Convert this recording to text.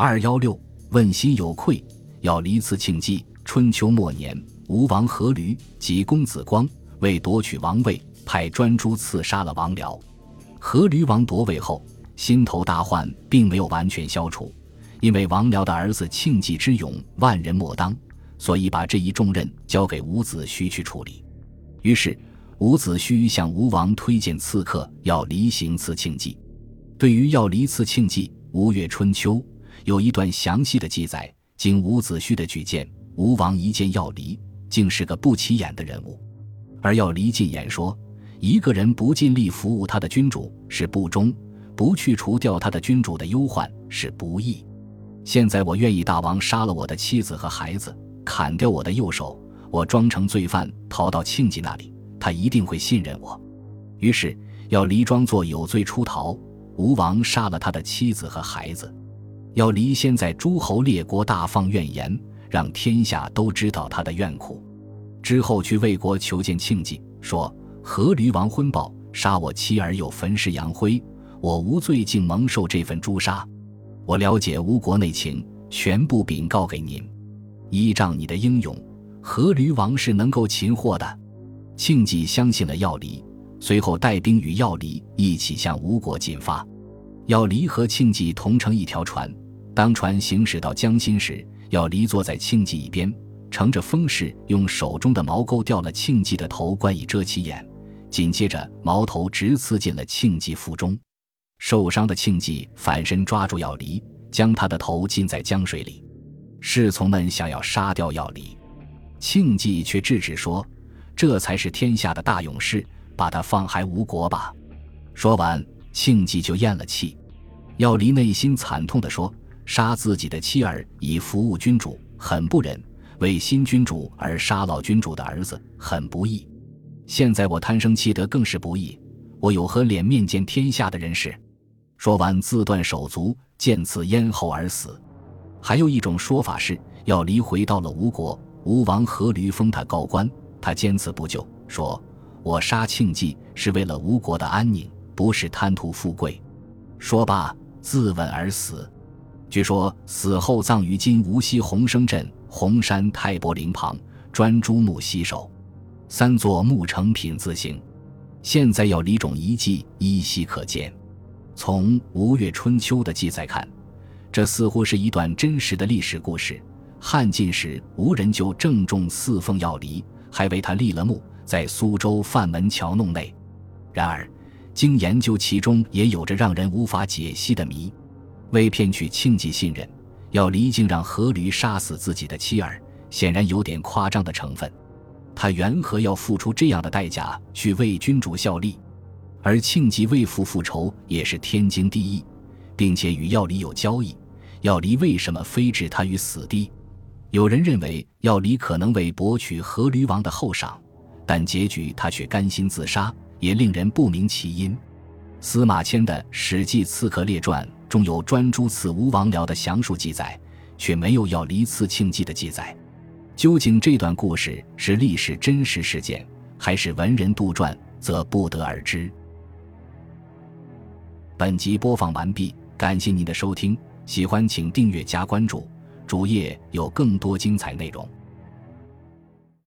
二幺六问心有愧，要离次庆忌。春秋末年，吴王阖闾及公子光为夺取王位，派专诸刺杀了王僚。阖闾王夺位后，心头大患并没有完全消除，因为王僚的儿子庆忌之勇，万人莫当，所以把这一重任交给伍子胥去处理。于是，伍子胥向吴王推荐刺客，要离行刺庆忌。对于要离刺庆忌，《吴越春秋》有一段详细的记载。经伍子胥的举荐。吴王一见要离，竟是个不起眼的人物，而要离进言说：一个人不尽力服务他的君主是不忠，不去除掉他的君主的忧患是不义。现在我愿意大王杀了我的妻子和孩子，砍掉我的右手，我装成罪犯逃到庆忌那里，他一定会信任我。于是要离装作有罪出逃，吴王杀了他的妻子和孩子。要离先在诸侯列国大放怨言。让天下都知道他的怨苦，之后去魏国求见庆忌，说：“阖闾王昏暴，杀我妻儿，又焚尸扬灰，我无罪，竟蒙受这份诛杀。我了解吴国内情，全部禀告给您。依仗你的英勇，阖闾王是能够擒获的。”庆忌相信了要离，随后带兵与要离一起向吴国进发。要离和庆忌同乘一条船，当船行驶到江心时。要离坐在庆忌一边，乘着风势，用手中的矛钩掉了庆忌的头，冠以遮其眼。紧接着，矛头直刺进了庆忌腹中。受伤的庆忌反身抓住要离，将他的头浸在江水里。侍从们想要杀掉要离，庆忌却制止说：“这才是天下的大勇士，把他放还吴国吧。”说完，庆忌就咽了气。要离内心惨痛地说。杀自己的妻儿以服务君主，很不忍；为新君主而杀老君主的儿子，很不义。现在我贪生气得更是不义，我有何脸面见天下的人士？说完，自断手足，剑刺咽喉而死。还有一种说法是，要离回到了吴国，吴王阖闾封他高官，他坚持不就，说我杀庆忌是为了吴国的安宁，不是贪图富贵。说罢，自刎而死。据说死后葬于今无锡洪生镇洪山太伯陵旁专诸墓西首，三座墓成品字形。现在要离种遗迹依稀可见。从《吴越春秋》的记载看，这似乎是一段真实的历史故事。汉晋时，吴人就郑重四奉要离，还为他立了墓，在苏州范门桥弄内。然而，经研究，其中也有着让人无法解析的谜。为骗取庆忌信任，要离竟让阖闾杀死自己的妻儿，显然有点夸张的成分。他缘何要付出这样的代价去为君主效力？而庆忌为父复仇也是天经地义，并且与要离有交易。要离为什么非置他于死地？有人认为要离可能为博取阖闾王的厚赏，但结局他却甘心自杀，也令人不明其因。司马迁的《史记刺客列传》中有专诸刺吴王僚的详述记载，却没有要离刺庆忌的记载。究竟这段故事是历史真实事件，还是文人杜撰，则不得而知。本集播放完毕，感谢您的收听，喜欢请订阅加关注，主页有更多精彩内容。